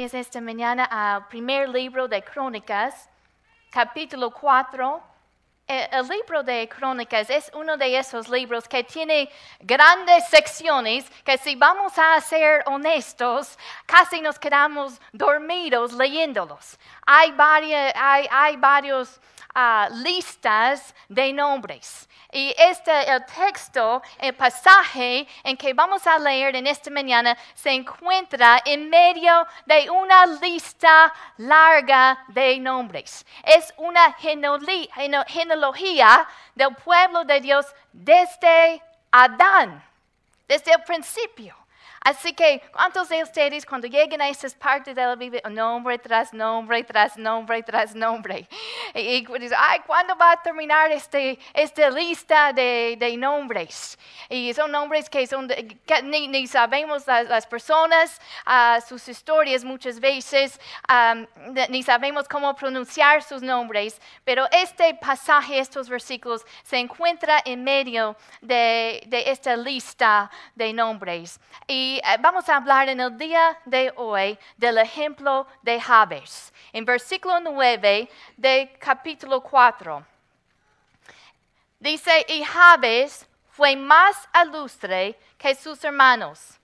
Esta mañana al primer libro de Crónicas, capítulo 4. El, el libro de Crónicas es uno de esos libros que tiene grandes secciones que si vamos a ser honestos, casi nos quedamos dormidos leyéndolos. Hay, varias, hay, hay varios ah, listas de nombres. Y este, el texto, el pasaje en que vamos a leer en esta mañana, se encuentra en medio de una lista larga de nombres. Es una genealogía gene- genealogía del pueblo de Dios desde Adán, desde el principio. Así que, ¿cuántos de ustedes cuando lleguen a esas partes de la Biblia, nombre tras nombre, tras nombre, tras nombre? Y, y dicen, ay, ¿cuándo va a terminar este, esta lista de, de nombres? Y son nombres que, son de- que ni, ni sabemos las, las personas, ah, sus historias muchas veces, am, de- ni sabemos cómo pronunciar sus nombres, pero este pasaje, estos versículos, se encuentra en medio de esta lista de nombres. Y eh, vamos a hablar en el día de hoy del ejemplo de Jabes, en versículo 9 de capítulo 4. Dice, y Jabes fue más ilustre que sus hermanos,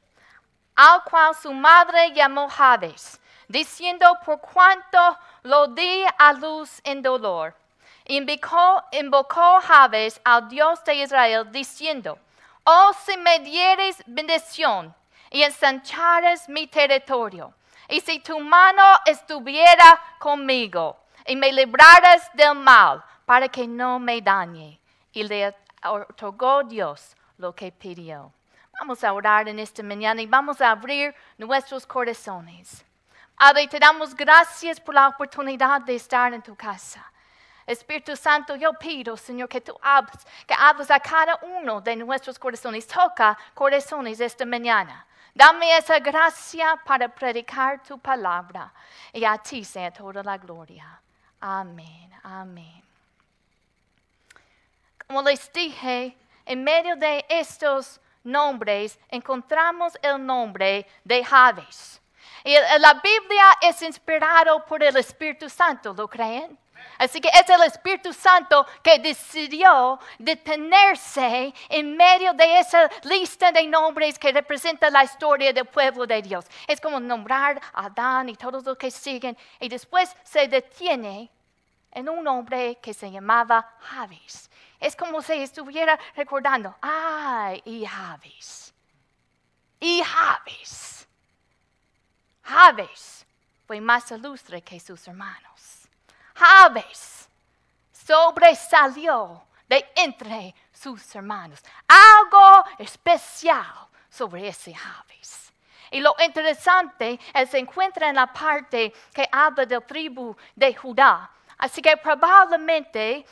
al cual su madre llamó Jabes, diciendo, por cuanto lo di a luz en dolor. Invocó, invocó Jabes al Dios de Israel, diciendo, oh si me dieres bendición y ensanchares mi territorio, y si tu mano estuviera conmigo y me libraras del mal, para que no me dañe. Y le otorgó Dios lo que pidió. Vamos a orar en esta mañana y vamos a abrir nuestros corazones. Padre, te damos gracias por la oportunidad de estar en tu casa. Espíritu Santo, yo pido, Señor, que tú hables, que hables a cada uno de nuestros corazones. Toca corazones esta mañana. Dame esa gracia para predicar tu palabra. Y a ti sea toda la gloria. Amén, amén. Como les dije, en medio de estos nombres encontramos el nombre de Jabes. Y la Biblia es inspirado por el Espíritu Santo, ¿lo creen? Así que es el Espíritu Santo que decidió detenerse en medio de esa lista de nombres que representa la historia del pueblo de Dios. Es como nombrar a Adán y todos los que siguen y después se detiene en un hombre que se llamaba Javes. Es como si estuviera recordando, ay, y Javes. Y Javes. Javes fue más ilustre que sus hermanos. Javes sobresalió de entre sus hermanos. Algo especial sobre ese Javes. Y lo interesante es se encuentra en la parte que habla del tribu de Judá. Así que probablemente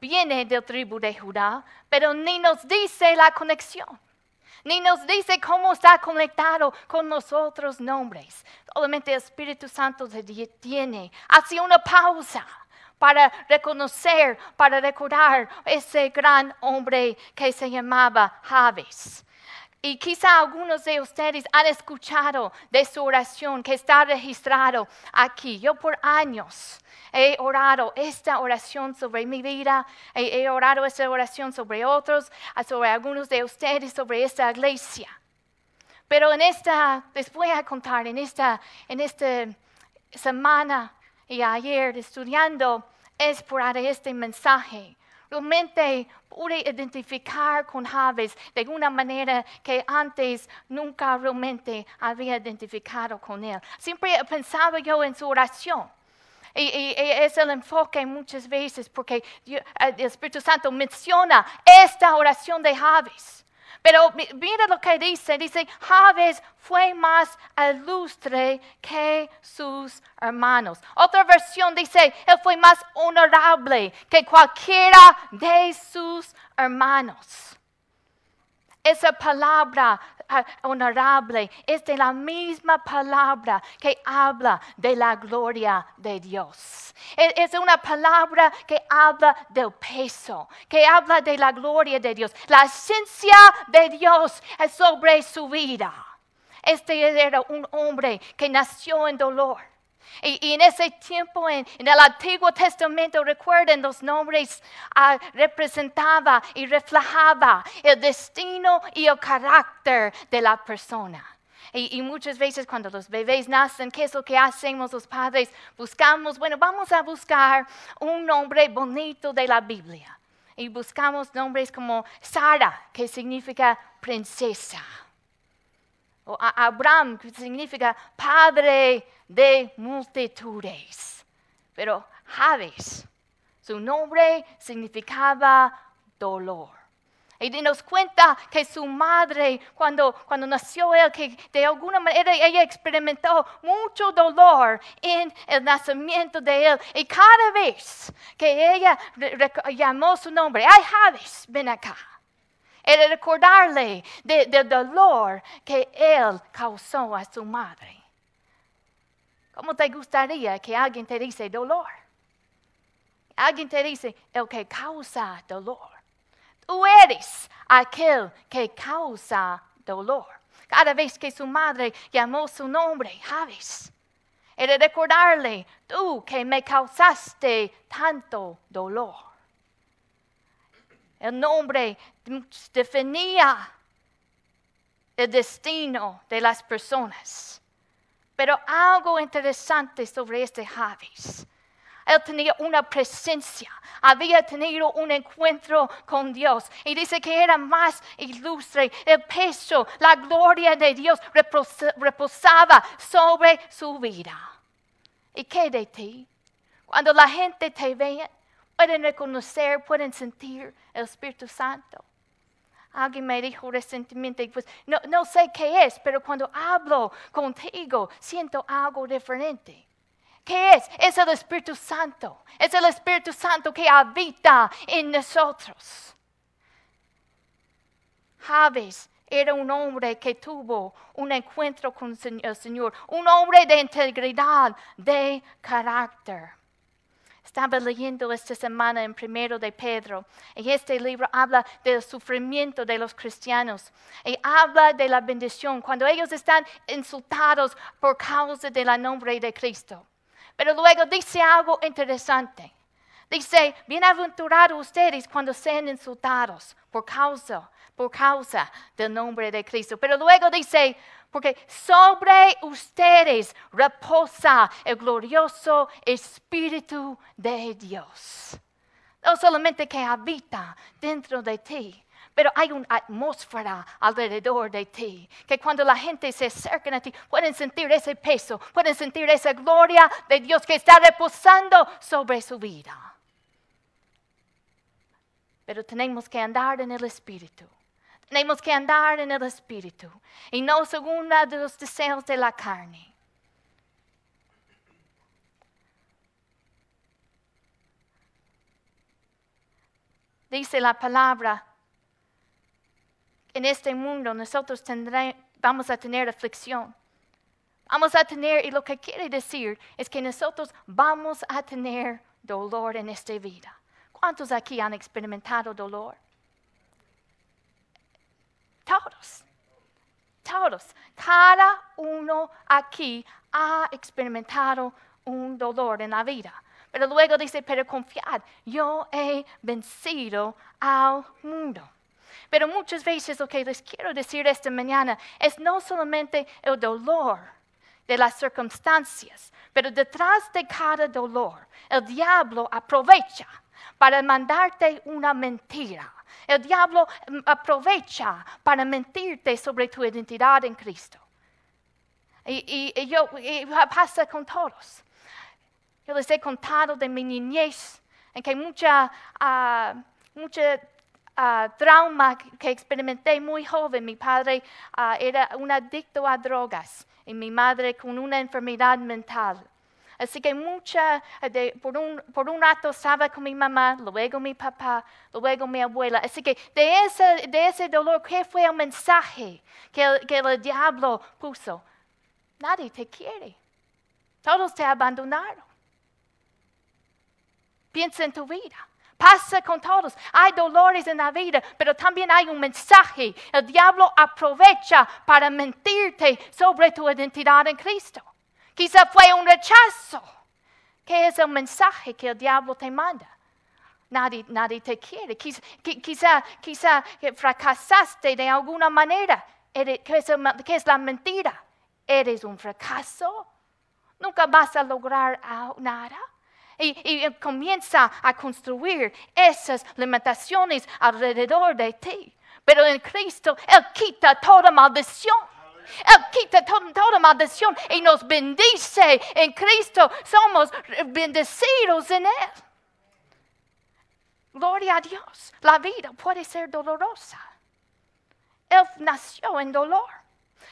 viene del tribu de Judá, pero ni nos dice la conexión. Ni nos dice cómo está conectado con los otros nombres. Solamente el Espíritu Santo se detiene, hace una pausa para reconocer, para recordar ese gran hombre que se llamaba Javes. Y quizá algunos de ustedes han escuchado de su oración que está registrado aquí. Yo por años he orado esta oración sobre mi vida, he, orado esta oración sobre otros, sobre algunos de ustedes, sobre esta iglesia. Pero en esta, les voy a contar, en esta, en esta semana y ayer estudiando es por este mensaje. Realmente pude identificar con Javes de una manera que antes nunca realmente había identificado con él. Siempre he pensado yo en su oración. Y, es el enfoque muchas veces porque Dios- el Espíritu Santo menciona esta oración de Javes. Pero mi- mira lo que dice, dice, Javes fue más ilustre que sus hermanos. Otra versión dice, él fue más honorable que cualquiera de sus hermanos. Esa palabra ah, honorable es de la misma palabra que habla de la gloria de Dios. Es, es una palabra que habla del peso, que habla de la gloria de Dios. La esencia de Dios es sobre su vida. Este era un hombre que nació en dolor. Y, en ese tiempo, en, el Antiguo Testamento, recuerden, los nombres uh, representaba y reflejaba el destino y el carácter de la persona. Y, y, muchas veces cuando los bebés nacen, ¿qué es lo que hacemos los padres? Buscamos, bueno, vamos a buscar un nombre bonito de la Biblia. Y buscamos nombres como Sara, que significa princesa. O Abraham, que significa padre de multitudes. Pero Javes, su nombre significaba dolor. Y nos cuenta que su madre, cuando, cuando nació él, que de alguna manera ella experimentó mucho dolor en el nacimiento de él. Y cada vez que ella llamó su nombre, ay Javes, ven acá. Era recordarle del dolor que él causó a su madre. ¿Cómo te gustaría que alguien te dice dolor? Alguien te dice el que causa dolor. Tú eres aquel que causa dolor. Cada vez que su madre llamó su nombre, Javes, era recordarle, tú que me causaste tanto dolor. El nombre definía el destino de las personas. Pero algo interesante sobre este Javes. Él tenía una presencia, había tenido un encuentro con Dios. Y dice que era más ilustre. El peso, la gloria de Dios reposaba sobre su vida. ¿Y qué de ti? Cuando la gente te ve, pueden reconocer, pueden sentir el Espíritu Santo. Alguien me dijo recientemente, pues no, no sé qué es, pero cuando hablo contigo siento algo diferente. ¿Qué es? Es el Espíritu Santo. Es el Espíritu Santo que habita en nosotros. Javes era un hombre que tuvo un encuentro con el Señor, un hombre de integridad, de carácter. Estaba leyendo esta semana en primero de Pedro y este libro habla del sufrimiento de los cristianos y habla de la bendición cuando ellos están insultados por causa del nombre de Cristo. Pero luego dice algo interesante. Dice, bienaventurados ustedes cuando sean insultados por causa, por causa del nombre de Cristo. Pero luego dice, porque sobre ustedes reposa el glorioso Espíritu de Dios. No solamente que habita dentro de ti, pero hay una atmósfera alrededor de ti, que cuando la gente se acerca a ti, pueden sentir ese peso, pueden sentir esa gloria de Dios que está reposando sobre su vida. Pero tenemos que andar en el Espíritu. Tenemos que andar en el Espíritu y no según los deseos de la carne. Dice la palabra, en este mundo nosotros vamos a tener aflicción. Vamos a tener, y lo que quiere decir es que nosotros vamos a tener dolor en esta vida. ¿Cuántos aquí han experimentado dolor? Todos. Todos. Cada uno aquí ha experimentado un dolor en la vida. Pero luego dice, pero confiad, yo he vencido al mundo. Pero muchas veces lo que les quiero decir esta mañana es no solamente el dolor de las circunstancias, pero detrás de cada dolor el diablo aprovecha para mandarte una mentira el diablo mm, aprovecha para mentirte sobre tu identidad en Cristo. Y, yo, pasa con todos. Yo les he contado de mi niñez, en que mucha, uh, mucha uh, trauma que experimenté muy joven. Mi padre uh, era un adicto a drogas y mi madre con una enfermedad mental. Así que mucha, por, un, por un rato estaba con mi mamá, luego mi papá, luego mi abuela. Así que de ese, de ese dolor, ¿qué fue el mensaje que el, que el diablo puso? Nadie te quiere. Todos te abandonaron. Piensa en tu vida. pasa con todos. Hay dolores en la vida, pero también hay un mensaje. El diablo aprovecha para mentirte sobre tu identidad en Cristo. Quizá fue un rechazo. ¿Qué es el mensaje que el diablo te manda? Nadie, nadie te quiere. Quizá, quizá, fracasaste de alguna manera. ¿Qué es la mentira? Eres un fracaso. Nunca vas a lograr nada. Y, comienza a construir esas limitaciones alrededor de ti. Pero en Cristo, Él quita toda maldición. Él quita toda maldición y nos bendice en Cristo. Somos bendecidos en Él. Gloria a Dios. La vida puede ser dolorosa. Él nació en dolor.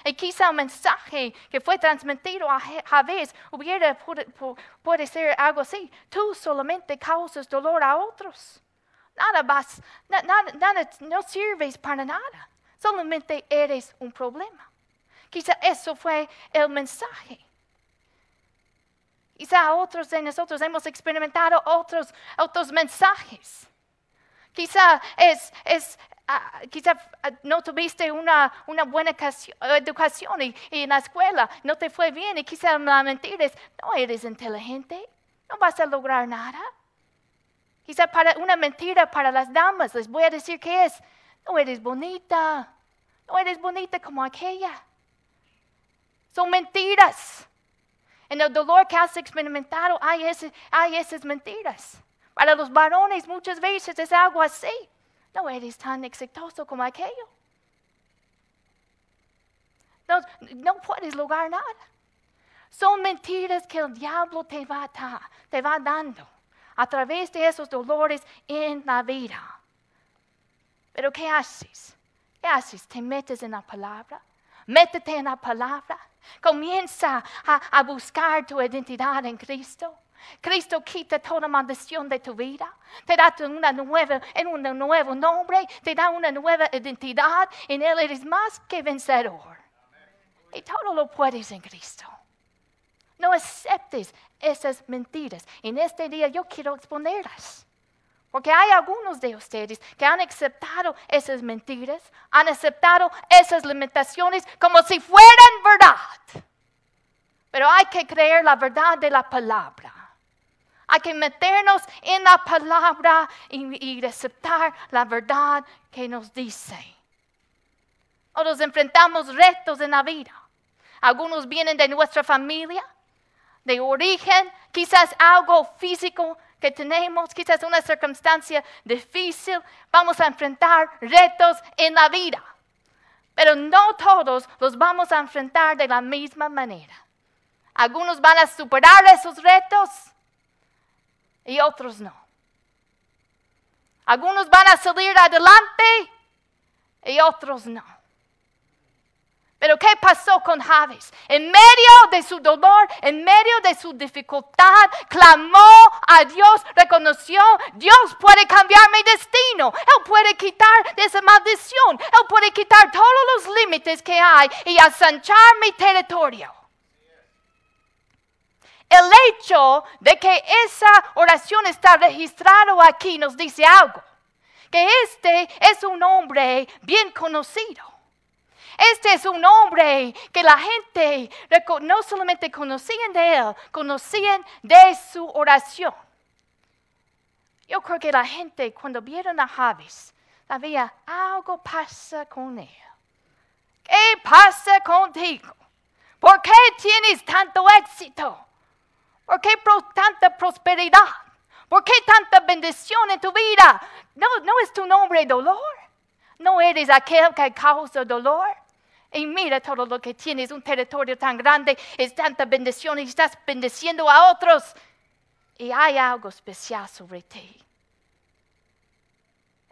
Y quizá el mensaje que fue transmitido a Javés hubiera puede ser algo así. Tú solamente causas dolor a otros. Nada vas, nada, no sirves para nada. Solamente eres un problema. Quizá eso fue el mensaje. Quizá otros de nosotros hemos experimentado otros, otros mensajes. Quizá es, es Ah, ah, no tuviste una, una buena educación y, en la escuela no te fue bien y quizá la mentira es, no eres inteligente, no vas a lograr nada. Quizá para una mentira para las damas les voy a decir que es, no eres bonita, no eres bonita como aquella. Son mentiras. En el dolor que has experimentado hay, hay esas mentiras. Para los varones muchas veces es algo así. No eres tan exitoso como aquello. No, puedes lograr nada. Son mentiras que el diablo te va, te va dando a través de esos dolores en la vida. Pero ¿qué haces? ¿Qué haces? Te metes en la palabra. Métete en la palabra. Comienza a buscar tu identidad en Cristo. Cristo quita toda maldición de tu vida, te da una nueva, en un nuevo nombre, te da una nueva identidad, en Él eres más que vencedor. Y todo lo puedes en Cristo. No aceptes esas mentiras. En este día yo quiero exponerlas. Porque hay algunos de ustedes que han aceptado esas mentiras, han aceptado esas limitaciones como si fueran verdad. Pero hay que creer la verdad de la palabra. Hay que meternos en la palabra y, aceptar la verdad que nos dice. Nos enfrentamos retos en la vida. Algunos vienen de nuestra familia, de origen, quizás algo físico que tenemos, quizás una circunstancia difícil. Vamos a enfrentar retos en la vida. Pero no todos los vamos a enfrentar de la misma manera. Algunos van a superar esos retos y otros no. Algunos van a salir adelante y otros no. Pero ¿qué pasó con Javes? En medio de su dolor, en medio de su dificultad, clamó a Dios, reconoció, Dios puede cambiar mi destino, Él puede quitar esa maldición, Él puede quitar todos los límites que hay y asanchar mi territorio. El hecho de que esa oración está registrado aquí nos dice algo. Que este es un hombre bien conocido. Este es un hombre que la gente no solamente conocían de él, conocían de su oración. Yo creo que la gente cuando vieron a Javis, sabía algo pasa con él. ¿Qué pasa contigo? ¿Por qué tienes tanto éxito? ¿Por qué tanta prosperidad? ¿Por qué tanta bendición en tu vida? No, no es tu nombre dolor. No eres aquel que causa dolor. Y mira todo lo que tienes, un territorio tan grande, es tanta bendición y estás bendeciendo a otros. Y hay algo especial sobre ti.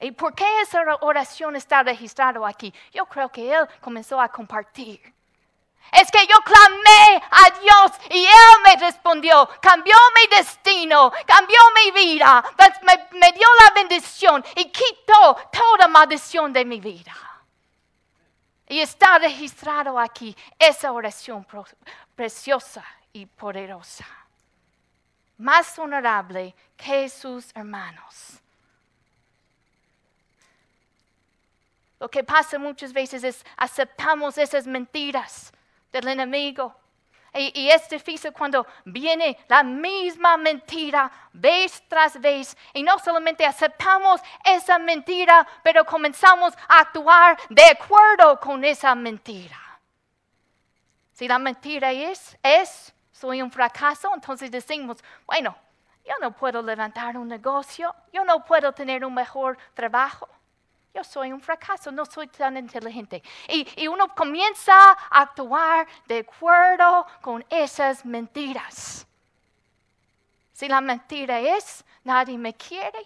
¿Y por qué esa oración está registrada aquí? Yo creo que él comenzó a compartir es que yo clamé a Dios y Él me respondió, cambió mi destino, cambió mi vida, pues me, dio la bendición y quitó toda maldición de mi vida. Y está registrado aquí esa oración preciosa y poderosa. Más honorable que sus hermanos. Lo que pasa muchas veces es aceptamos esas mentiras del enemigo y, es difícil cuando viene la misma mentira vez tras vez. Y no solamente aceptamos esa mentira, pero comenzamos a actuar de acuerdo con esa mentira. Si la mentira es, es, soy un fracaso, entonces decimos, bueno, yo no puedo levantar un negocio, yo no puedo tener un mejor trabajo yo soy un fracaso, no soy tan inteligente. Y, uno comienza a actuar de acuerdo con esas mentiras. Si la mentira es, nadie me quiere.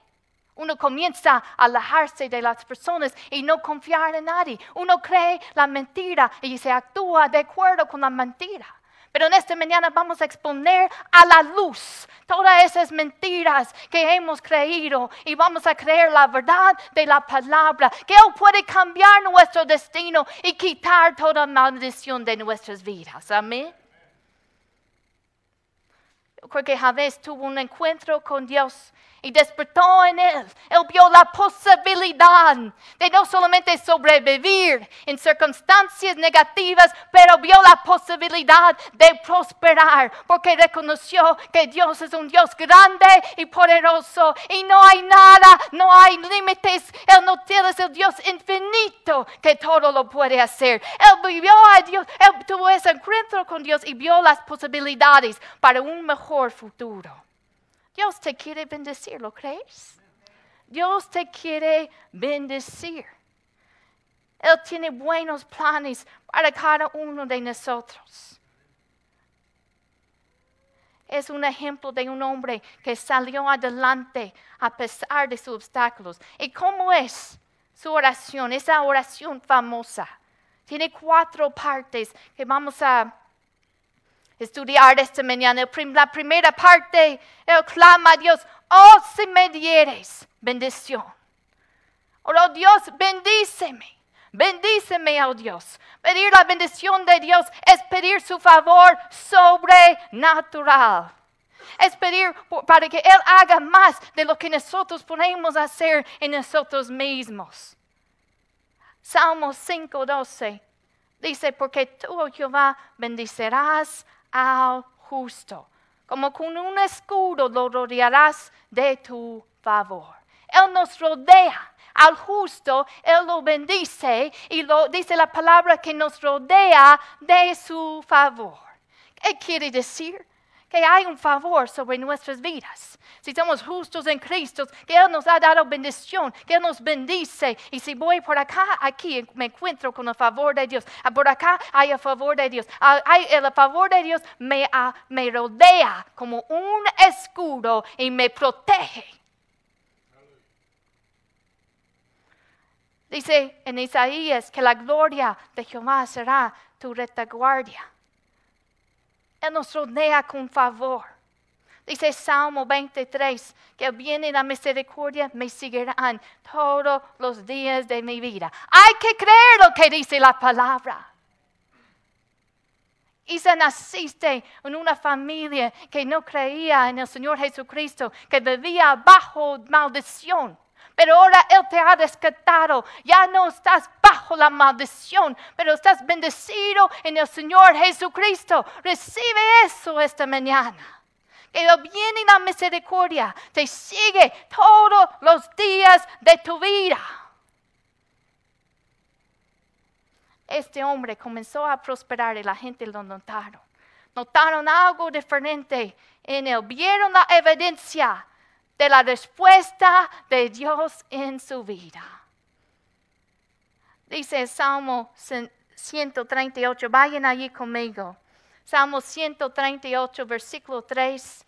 Uno comienza a alejarse de las personas y no confiar en nadie. Uno cree la mentira y se actúa de acuerdo con la mentira. Pero en esta mañana vamos a exponer a la luz todas esas mentiras que hemos creído y vamos a creer la verdad de la palabra, que Él puede cambiar nuestro destino y quitar toda maldición de nuestras vidas. Amén. Yo Javés tuvo un encuentro con Dios y despertó en él. Él vio la posibilidad de no solamente sobrevivir en circunstancias negativas, pero vio la posibilidad de prosperar, porque reconoció que Dios es un Dios grande y poderoso y no hay nada, no hay límites. Él no tiene el Dios infinito que todo lo puede hacer. Él vivió a Dios, él tuvo ese encuentro con Dios y vio las posibilidades para un mejor futuro. Dios te quiere bendecir, ¿lo crees? Dios te quiere bendecir. Él tiene buenos planes para cada uno de nosotros. Es un ejemplo de un hombre que salió adelante a pesar de sus obstáculos. ¿Y cómo es su oración? Esa oración famosa. Tiene cuatro partes que vamos a estudiar esta mañana. La primera parte, él clama a Dios, oh si me dieres bendición. Oh Dios, bendíceme. Bendíceme, oh Dios. Pedir la bendición de Dios es pedir su favor sobrenatural. Es pedir para que Él haga más de lo que nosotros podemos hacer en nosotros mismos. Salmo 5:12 dice, porque tú, oh Jehová, bendicerás al justo. Como con un escudo lo rodearás de tu favor. Él nos rodea. Al justo, Él lo bendice y lo dice la palabra que nos rodea de su favor. ¿Qué quiere decir? Que hay un favor sobre nuestras vidas si somos justos en Cristo, que Él nos ha dado bendición, que Él nos bendice. Y si voy por acá, aquí me encuentro con el favor de Dios. Ah, por acá hay el favor de Dios. Ah, el favor de Dios me, me rodea como un escudo y me protege. Dice en Isaías que la gloria de Jehová será tu retaguardia. Él nos rodea con favor. Dice Salmo 23, que viene la misericordia, me seguirán todos los días de mi vida. Hay que creer lo que dice la palabra. Y se naciste en una familia que no creía en el Señor Jesucristo, que vivía bajo maldición. Pero ahora Él te ha rescatado. Ya no estás bajo la maldición, pero estás bendecido en el Señor Jesucristo. Recibe eso esta mañana el bien y la misericordia te sigue todos los días de tu vida. Este hombre comenzó a prosperar y la gente lo notaron. Notaron algo diferente en él. Vieron la evidencia de la respuesta de Dios en su vida. Dice Salmo 138, vayan allí conmigo. Salmo 138, versículo 3.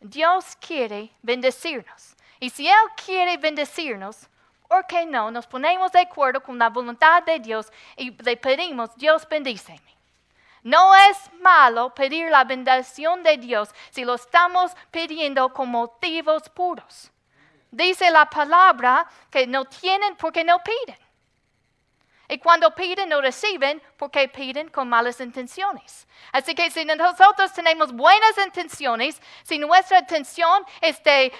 Dios quiere bendecirnos. Y si Él quiere bendecirnos, ¿por qué no nos ponemos de acuerdo con la voluntad de Dios y le pedimos, Dios bendíceme? No es malo pedir la bendición de Dios si lo estamos pidiendo con motivos puros. Dice la palabra que no tienen porque no piden. Y cuando piden, no reciben porque piden con malas intenciones. Así que si nosotros tenemos buenas intenciones, si nuestra intención es de,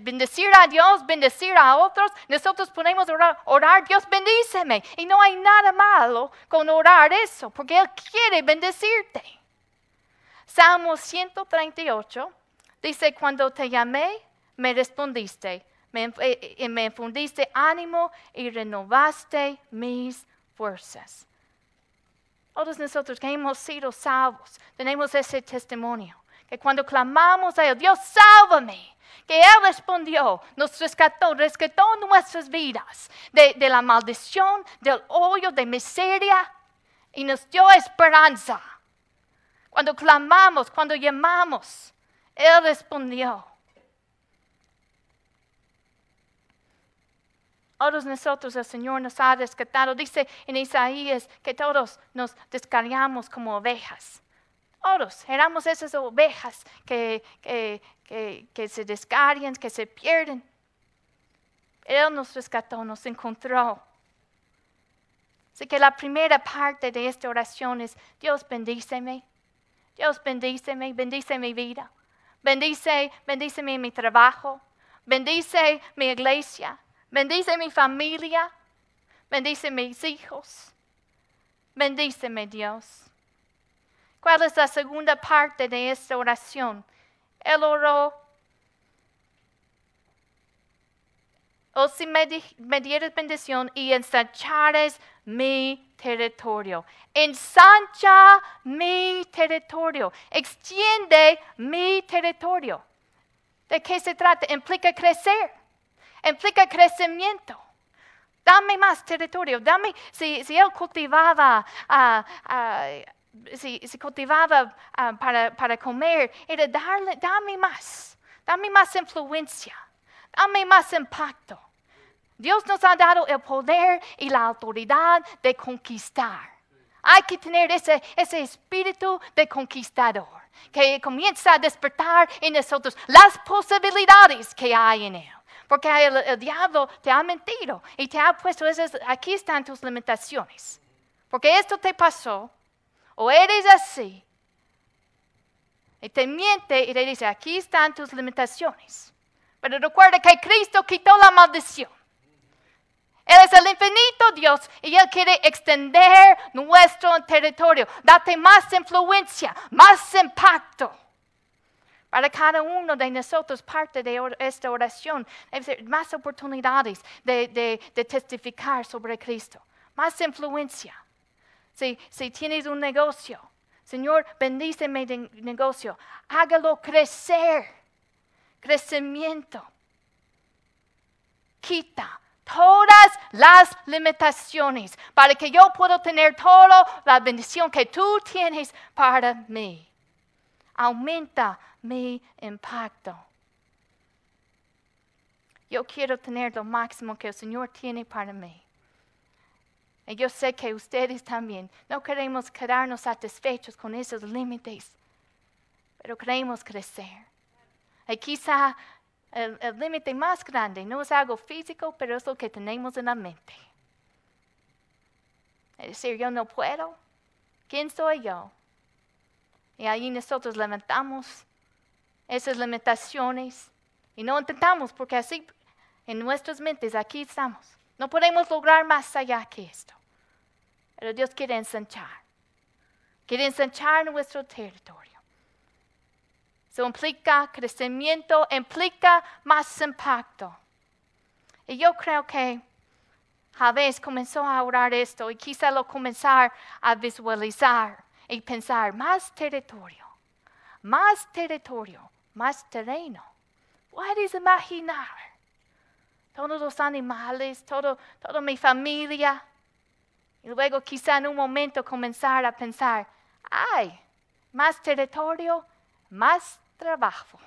bendecir a Dios, bendecir a otros, nosotros podemos orar, orar, Dios bendíceme. Y no hay nada malo con orar eso, porque Él quiere bendecirte. Salmo 138 dice, cuando te llamé, me respondiste me, eh, me infundiste ánimo y renovaste mis fuerzas. Todos nosotros que hemos sido salvos tenemos ese testimonio, que cuando clamamos a Él, Dios, sálvame, que Él respondió, nos rescató, rescató nuestras vidas de, de la maldición, del hoyo, de miseria y nos dio esperanza. Cuando clamamos, cuando llamamos, Él respondió. Todos nosotros el Señor nos ha rescatado. Dice en Isaías que todos nos descargamos como ovejas. Todos éramos esas ovejas que, que, se descargan, que se pierden. Él nos rescató, nos encontró. Así que la primera parte de esta oración es, Dios bendíceme, Dios bendíceme, bendice mi vida, bendice, bendíceme mi trabajo, bendice mi iglesia, Bendice mi familia. Bendice mis hijos. Bendíceme Dios. ¿Cuál es la segunda parte de esta oración? Él oró. O oh, si me, dieres bendición y ensanchares mi territorio. Ensancha mi territorio. Extiende mi territorio. ¿De qué se trata? Implica crecer implica crecimiento. Dame más territorio, dame, si, él cultivaba, si, cultivaba para, para, comer, era darle, dame más, dame más influencia, dame más impacto. Dios nos ha dado el poder y la autoridad de conquistar. Hay que tener ese, ese espíritu de conquistador que comienza a despertar en nosotros las posibilidades que hay en él. Porque el, diablo te ha mentido y te ha puesto, esas, aquí están tus limitaciones. Porque esto te pasó, o eres así, y te miente y te dice, aquí están tus limitaciones. Pero recuerda que Cristo quitó la maldición. Él es el infinito Dios y Él quiere extender nuestro territorio, date más influencia, más impacto. Para cada uno de nosotros, parte de esta oración, más oportunidades de, testificar sobre Cristo, más influencia. Si, si tienes un negocio, Señor, bendíceme de negocio, hágalo crecer, crecimiento. Quita todas las limitaciones para que yo pueda tener toda la bendición que tú tienes para mí. Aumenta mi impacto. Yo quiero tener lo máximo que el Señor tiene para mí. Y yo sé que ustedes también no queremos quedarnos satisfechos con esos límites, pero queremos crecer. Y quizá el, límite más grande no es algo físico, pero es lo que tenemos en la mente. Es decir, yo no puedo. ¿Quién soy yo? Y ahí nosotros levantamos esas limitaciones y no intentamos porque así en nuestras mentes aquí estamos. No podemos lograr más allá que esto. Pero Dios quiere ensanchar. Quiere ensanchar nuestro territorio. Eso implica crecimiento, implica más impacto. Y yo creo que Javés comenzó a orar esto y quizá lo comenzar a visualizar y pensar más territorio, más territorio, más terreno. Puedes imaginar todos los animales, todo, toda mi familia. Y luego quizá en un momento comenzar a pensar, ay, más territorio, más trabajo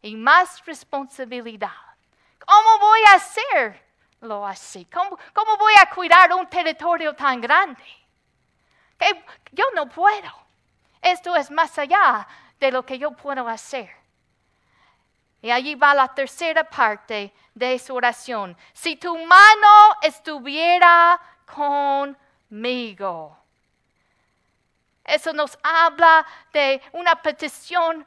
y más responsabilidad. ¿Cómo voy a hacerlo así? ¿Cómo, cómo voy a cuidar un territorio tan grande? Que yo no puedo. Esto es más allá de lo que yo puedo hacer. Y allí va la tercera parte de su oración. Si tu mano estuviera conmigo. Eso nos habla de una petición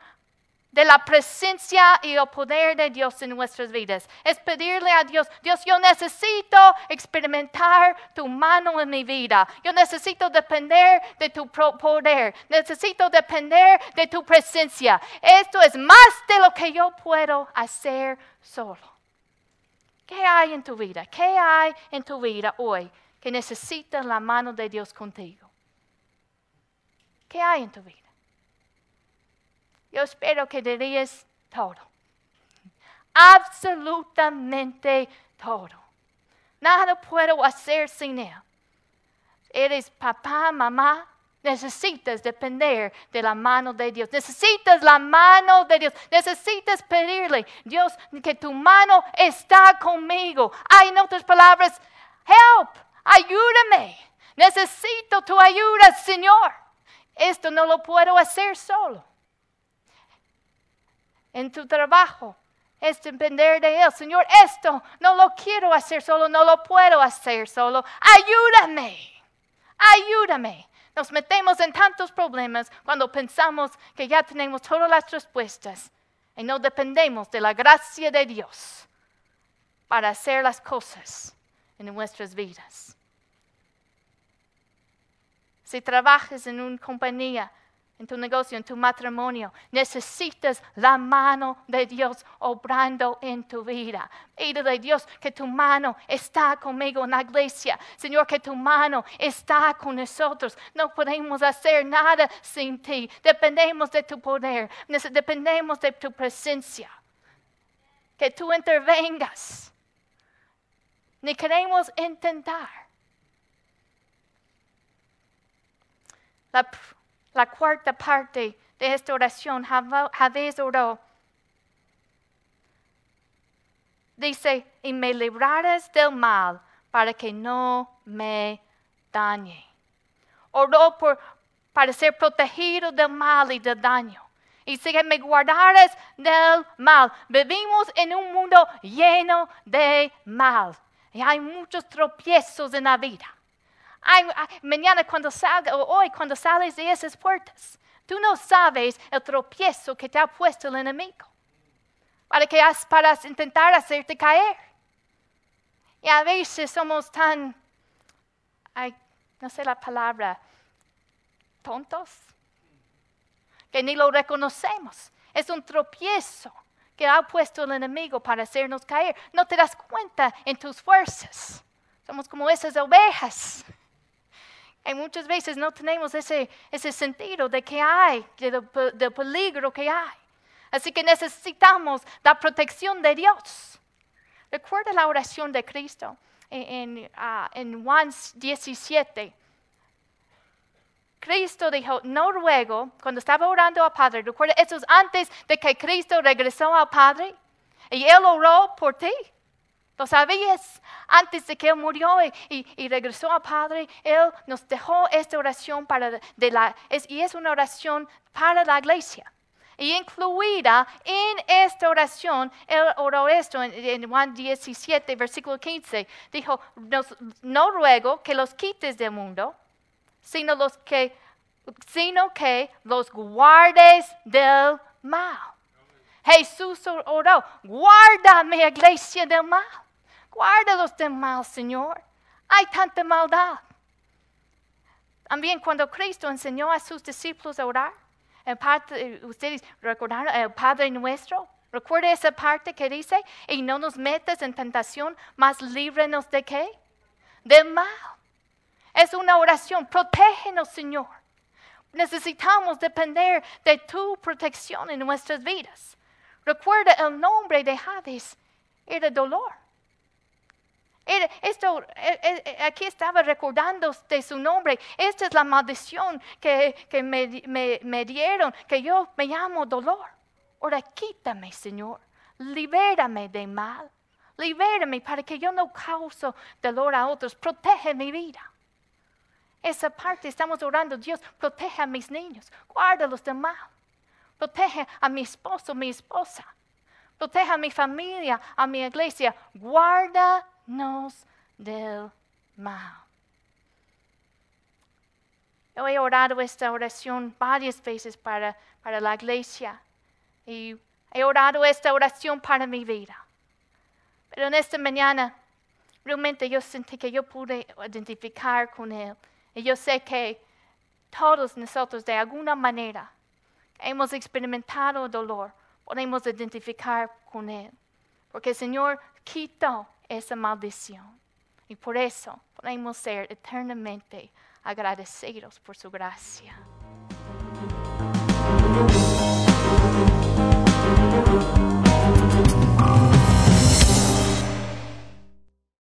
de la presencia y el poder de Dios en nuestras vidas. Es pedirle a Dios, Dios, yo necesito experimentar tu mano en mi vida. Yo necesito depender de tu poder. Necesito depender de tu presencia. Esto es más de lo que yo puedo hacer solo. ¿Qué hay en tu vida? ¿Qué hay en tu vida hoy que necesita la mano de Dios contigo? ¿Qué hay en tu vida? Yo espero que dirías todo. Absolutamente todo. Nada puedo hacer sin Él. Eres papá, mamá, necesitas depender de la mano de Dios. Necesitas la mano de Dios. Necesitas pedirle, Dios, que tu mano está conmigo. Hay en otras palabras, help, ayúdame. Necesito tu ayuda, Señor. Esto no lo puedo hacer solo en tu trabajo es depender de Él. Señor, esto no lo quiero hacer solo, no lo puedo hacer solo. Ayúdame, ayúdame. Nos metemos en tantos problemas cuando pensamos que ya tenemos todas las respuestas y no dependemos de la gracia de Dios para hacer las cosas en nuestras vidas. Si trabajas en una compañía en tu negocio, en tu matrimonio. Necesitas la mano de Dios obrando en tu vida. Pídele Dios que tu mano está conmigo en la iglesia. Señor, que tu mano está con nosotros. No podemos hacer nada sin ti. Dependemos de tu poder. Dependemos de tu presencia. Que tú intervengas. Ni queremos intentar. La la cuarta parte de esta oración, Javés oró. Dice, y me librarás del mal para que no me dañe. Oró por, para ser protegido del mal y del daño. Y sigue, me guardarás del mal. Vivimos en un mundo lleno de mal. Y hay muchos tropiezos en la vida mañana cuando salga, o hoy cuando sales de esas puertas, tú no sabes el tropiezo que te ha puesto el enemigo para, que, para intentar hacerte caer. Y a veces somos tan, no sé la palabra, tontos, que ni lo reconocemos. Es un tropiezo que ha puesto el enemigo para hacernos caer. No te das cuenta en tus fuerzas. Somos como esas ovejas y muchas veces no tenemos ese, ese sentido de que hay, del, peligro que hay. Así que necesitamos la protección de Dios. Recuerda la oración de Cristo en, ah, en, Juan 17. Cristo dijo, no ruego, cuando estaba orando al Padre, recuerda, eso es antes de que Cristo regresó al Padre. Y Él oró por ti. ¿Lo sabías? Antes de que Él murió y, regresó al Padre, Él nos dejó esta oración para de la, y es una oración para la iglesia. Y incluida en esta oración, Él oró esto en, Juan 17, versículo 15. Dijo, no ruego que los quites del mundo, sino, los que, sino que los guardes del mal. Jesús oró, guárdame, iglesia del mal. Guárdalos del mal, Señor. Hay tanta maldad. También cuando Cristo enseñó a sus discípulos a orar, ustedes recordaron el Padre nuestro. Recuerda esa parte que dice, y no nos metas en tentación, mas líbrenos de qué? Del mal. Es una oración, protégenos, Señor. Necesitamos depender de tu protección en nuestras vidas. Recuerda el nombre de Hades era dolor. Esto, e, e, e, aquí estaba recordando de su nombre. Esta es la maldición que, me, dieron, que yo me llamo dolor. Ahora quítame, Señor. Libérame de mal. Libérame para que yo no cause dolor a otros. Protege mi vida. Esa parte estamos orando, Dios, protege a mis niños, guárdalos de mal. Protege a mi esposo, mi esposa. Protege a mi familia, a mi iglesia. Guarda nos del mal. Yo he orado esta oración varias veces para, para la iglesia y he orado esta oración para mi vida. Pero en esta mañana realmente yo sentí que yo pude identificar con Él. Y yo sé que todos nosotros de alguna manera hemos experimentado dolor, podemos identificar con Él. Porque el Señor quitó esa maldición. Y por eso podemos ser eternamente agradecidos por su gracia.